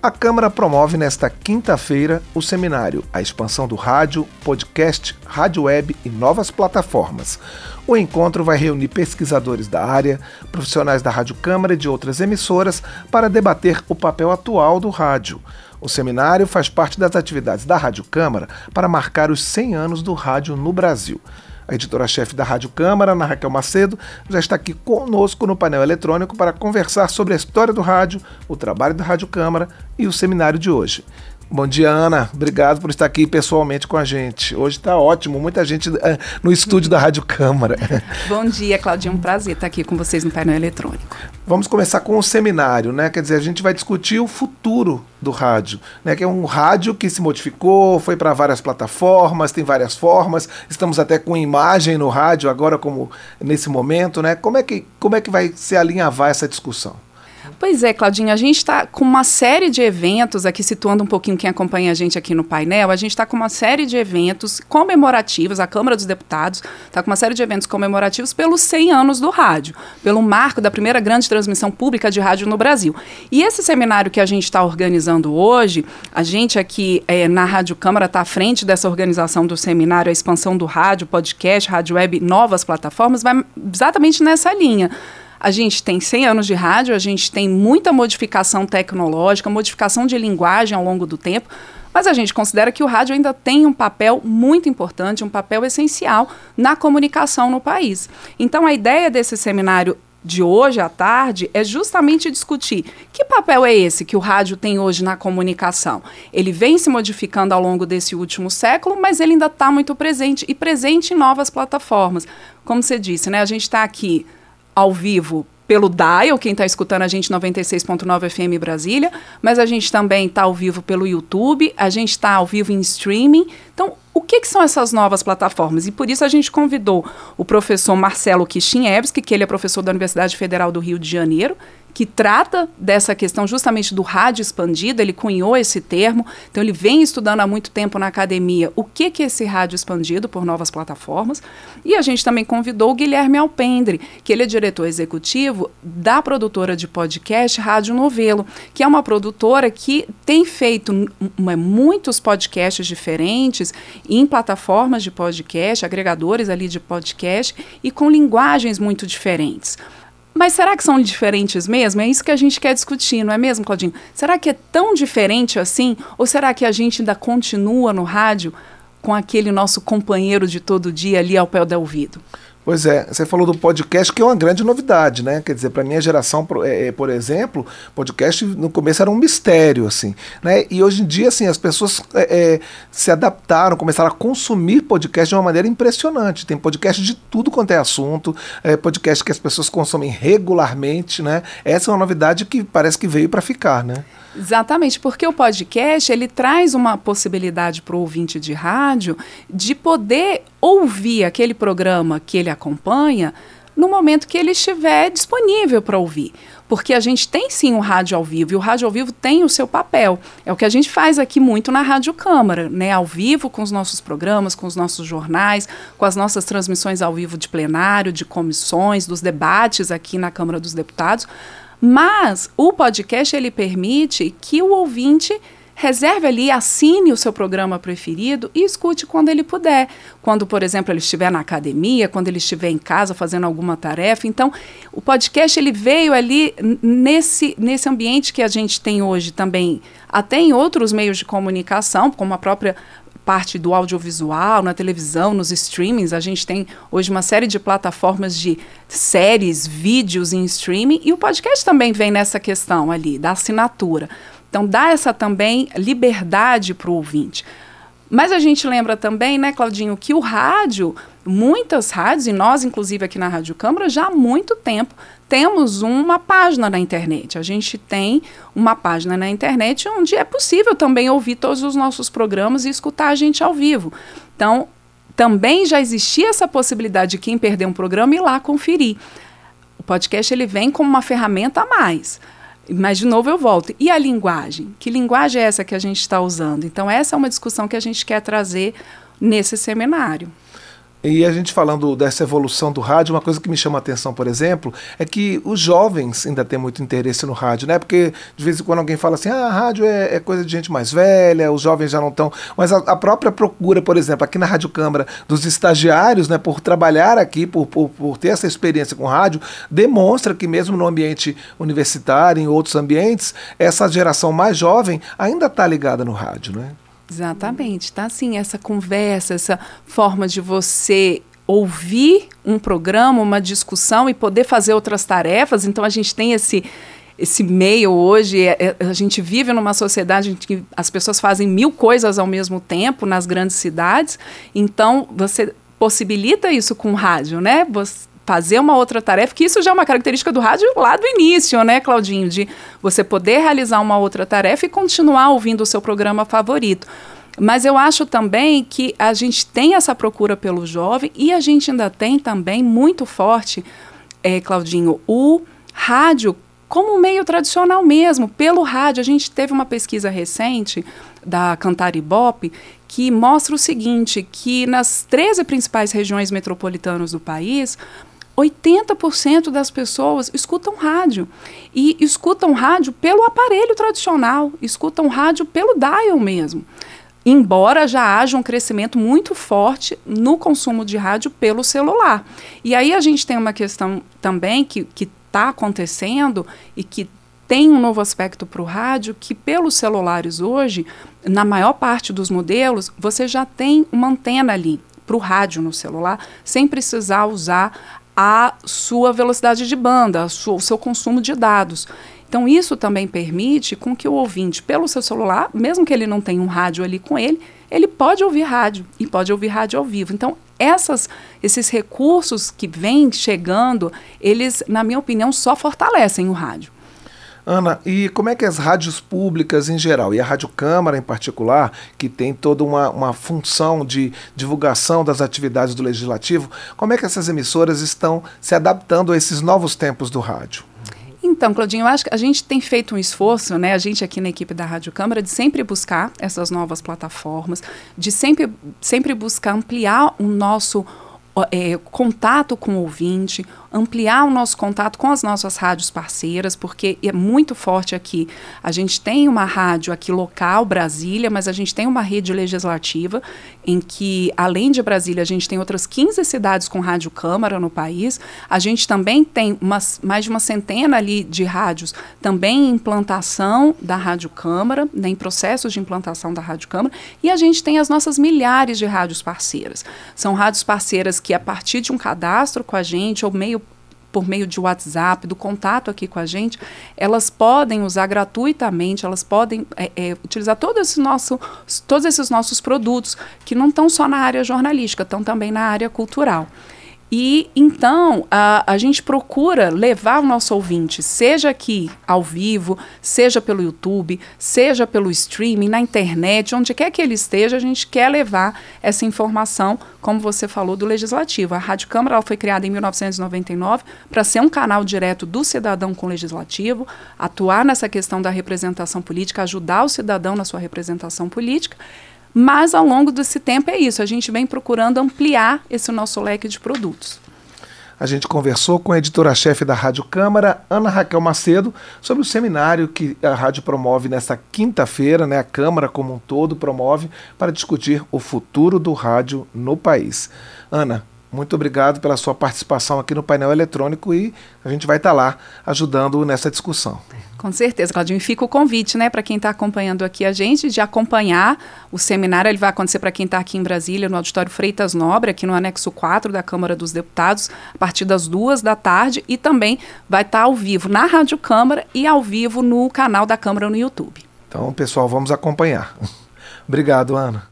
A Câmara promove nesta quinta-feira o seminário A Expansão do Rádio, Podcast, Rádio Web e Novas Plataformas. O encontro vai reunir pesquisadores da área, profissionais da Rádio Câmara e de outras emissoras para debater o papel atual do rádio. O seminário faz parte das atividades da Rádio Câmara para marcar os 100 anos do rádio no Brasil. A editora-chefe da Rádio Câmara, Ana Raquel Macedo, já está aqui conosco no painel eletrônico para conversar sobre a história do rádio, o trabalho da Rádio Câmara e o seminário de hoje. Bom dia, Ana. Obrigado por estar aqui pessoalmente com a gente. Hoje está ótimo, muita gente uh, no estúdio da Rádio Câmara. Bom dia, Claudinha. Um prazer estar aqui com vocês no painel eletrônico. Vamos começar com o seminário, né? Quer dizer, a gente vai discutir o futuro do rádio, né? Que é um rádio que se modificou, foi para várias plataformas, tem várias formas. Estamos até com imagem no rádio agora, como nesse momento, né? Como é que, como é que vai se alinhavar essa discussão? Pois é, Claudinha, a gente está com uma série de eventos, aqui situando um pouquinho quem acompanha a gente aqui no painel, a gente está com uma série de eventos comemorativos, a Câmara dos Deputados está com uma série de eventos comemorativos pelos 100 anos do rádio, pelo marco da primeira grande transmissão pública de rádio no Brasil. E esse seminário que a gente está organizando hoje, a gente aqui é, na Rádio Câmara está à frente dessa organização do seminário, a expansão do rádio, podcast, rádio web, novas plataformas, vai exatamente nessa linha a gente tem 100 anos de rádio, a gente tem muita modificação tecnológica, modificação de linguagem ao longo do tempo, mas a gente considera que o rádio ainda tem um papel muito importante, um papel essencial na comunicação no país. Então, a ideia desse seminário de hoje à tarde é justamente discutir que papel é esse que o rádio tem hoje na comunicação. Ele vem se modificando ao longo desse último século, mas ele ainda está muito presente e presente em novas plataformas. Como você disse, né? A gente está aqui ao vivo pelo Dial, quem está escutando a gente 96.9 FM Brasília, mas a gente também está ao vivo pelo YouTube, a gente está ao vivo em streaming. Então, o que, que, são essas novas plataformas? E por isso a gente convidou o professor Marcelo Kishinevski, que ele é professor da Universidade Federal do Rio de Janeiro, que trata dessa questão justamente do rádio expandido, ele cunhou esse termo, então ele vem estudando há muito tempo na academia o que, que é esse rádio expandido por novas plataformas. E a gente também convidou o Guilherme Alpendre, que ele é diretor executivo da produtora de podcast Rádio Novelo, que é uma produtora que tem feito muitos podcasts diferentes em plataformas de podcast, agregadores ali de podcast e com linguagens muito diferentes. Mas será que são diferentes mesmo? É isso que a gente quer discutir, não é mesmo, Claudinho? Será que é tão diferente assim? Ou será que a gente ainda continua no rádio com aquele nosso companheiro de todo dia ali ao pé do ouvido? Pois é, você falou do podcast, que é uma grande novidade, né? Quer dizer, para minha geração, é, é, por exemplo, podcast no começo era um mistério, assim, né? E hoje em dia, assim, as pessoas é, é, se adaptaram, começaram a consumir podcast de uma maneira impressionante. Tem podcast de tudo quanto é assunto, é, podcast que as pessoas consomem regularmente, né? Essa é uma novidade que parece que veio para ficar, né? Exatamente, porque o podcast ele traz uma possibilidade para o ouvinte de rádio de poder ouvir aquele programa que ele acompanha no momento que ele estiver disponível para ouvir. Porque a gente tem sim o rádio ao vivo, e o rádio ao vivo tem o seu papel. É o que a gente faz aqui muito na Rádio Câmara, né? Ao vivo, com os nossos programas, com os nossos jornais, com as nossas transmissões ao vivo de plenário, de comissões, dos debates aqui na Câmara dos Deputados mas o podcast ele permite que o ouvinte reserve ali, assine o seu programa preferido e escute quando ele puder. Quando, por exemplo, ele estiver na academia, quando ele estiver em casa fazendo alguma tarefa. Então, o podcast ele veio ali nesse, nesse ambiente que a gente tem hoje também, até em outros meios de comunicação, como a própria parte do audiovisual, na televisão, nos streamings. A gente tem hoje uma série de plataformas de séries, vídeos em streaming e o podcast também vem nessa questão ali, da assinatura. Então, dá essa também liberdade para o ouvinte. Mas a gente lembra também, né, Claudinho, que o rádio, muitas rádios, e nós, inclusive aqui na Rádio Câmara, já há muito tempo temos uma página na internet. A gente tem uma página na internet onde é possível também ouvir todos os nossos programas e escutar a gente ao vivo. Então, também já existia essa possibilidade de quem perder um programa ir lá conferir. O podcast ele vem como uma ferramenta a mais. Mas, de novo, eu volto. E a linguagem? Que linguagem é essa que a gente está usando? Então, essa é uma discussão que a gente quer trazer nesse seminário. E a gente falando dessa evolução do rádio, uma coisa que me chama a atenção, por exemplo, é que os jovens ainda têm muito interesse no rádio, né? Porque de vez em quando alguém fala assim, ah, rádio é, é coisa de gente mais velha, os jovens já não estão. Mas a, a, própria procura, por exemplo, aqui na Rádio Câmara, dos estagiários, né, por trabalhar aqui, por, por, por ter essa experiência com rádio, demonstra que mesmo no ambiente universitário, em outros ambientes, essa geração mais jovem ainda está ligada no rádio, né? Exatamente, tá assim, essa conversa, essa forma de você ouvir um programa, uma discussão e poder fazer outras tarefas. Então a gente tem esse esse meio hoje, é, é, a gente vive numa sociedade em que as pessoas fazem mil coisas ao mesmo tempo nas grandes cidades. Então você possibilita isso com rádio, né? Você, fazer uma outra tarefa, que isso já é uma característica do rádio lá do início, né, Claudinho? De você poder realizar uma outra tarefa e continuar ouvindo o seu programa favorito. Mas eu acho também que a gente tem essa procura pelo jovem e a gente ainda tem também muito forte, é, Claudinho, o rádio como meio tradicional mesmo, pelo rádio. A gente teve uma pesquisa recente da Cantar Ibope que mostra o seguinte, que nas 13 principais regiões metropolitanas do país, 80% das pessoas escutam rádio. E escutam rádio pelo aparelho tradicional, escutam rádio pelo dial mesmo. Embora já haja um crescimento muito forte no consumo de rádio pelo celular. E aí a gente tem uma questão também que está acontecendo e que tem um novo aspecto para o rádio que pelos celulares hoje, na maior parte dos modelos, você já tem uma antena ali para o rádio no celular, sem precisar usar a sua velocidade de banda, sua, o seu consumo de dados. Então, isso também permite com que o ouvinte, pelo seu celular, mesmo que ele não tenha um rádio ali com ele, ele pode ouvir rádio e pode ouvir rádio ao vivo. Então, essas, esses recursos que vêm chegando, eles, na minha opinião, só fortalecem o rádio. Ana, e como é que as rádios públicas em geral, e a Rádio Câmara em particular, que tem toda uma, uma função de divulgação das atividades do Legislativo, como é que essas emissoras estão se adaptando a esses novos tempos do rádio? Então, Claudinho, eu acho que a gente tem feito um esforço, né, a gente aqui na equipe da Rádio Câmara, de sempre buscar essas novas plataformas, de sempre, sempre buscar ampliar o nosso é, contato com o ouvinte, ampliar o nosso contato com as nossas rádios parceiras, porque é muito forte aqui. A gente tem uma rádio aqui local, Brasília, mas a gente tem uma rede legislativa em que, além de Brasília, a gente tem outras 15 cidades com rádio câmara no país. A gente também tem umas, mais de uma centena ali de rádios também em implantação da rádio câmara, né, em processos de implantação da rádio câmara, e a gente tem as nossas milhares de rádios parceiras. São rádios parceiras que, a partir de um cadastro com a gente, ou meio por meio de WhatsApp, do contato aqui com a gente, elas podem usar gratuitamente, elas podem é, é, utilizar todo esse nosso, todos esses nossos produtos, que não estão só na área jornalística, estão também na área cultural. E então a, a gente procura levar o nosso ouvinte, seja aqui ao vivo, seja pelo YouTube, seja pelo streaming, na internet, onde quer que ele esteja, a gente quer levar essa informação, como você falou, do legislativo. A Rádio Câmara foi criada em 1999 para ser um canal direto do cidadão com o legislativo, atuar nessa questão da representação política, ajudar o cidadão na sua representação política. Mas ao longo desse tempo é isso, a gente vem procurando ampliar esse nosso leque de produtos. A gente conversou com a editora-chefe da Rádio Câmara, Ana Raquel Macedo, sobre o seminário que a rádio promove nesta quinta-feira, né, a Câmara como um todo promove, para discutir o futuro do rádio no país. Ana, muito obrigado pela sua participação aqui no painel eletrônico e a gente vai estar lá ajudando nessa discussão. Com certeza, Claudinho. E fica o convite, né, para quem está acompanhando aqui a gente, de acompanhar o seminário. Ele vai acontecer para quem está aqui em Brasília, no Auditório Freitas Nobre, aqui no anexo 4 da Câmara dos Deputados, a partir das duas da tarde. E também vai estar tá ao vivo na Rádio Câmara e ao vivo no canal da Câmara no YouTube. Então, pessoal, vamos acompanhar. Obrigado, Ana.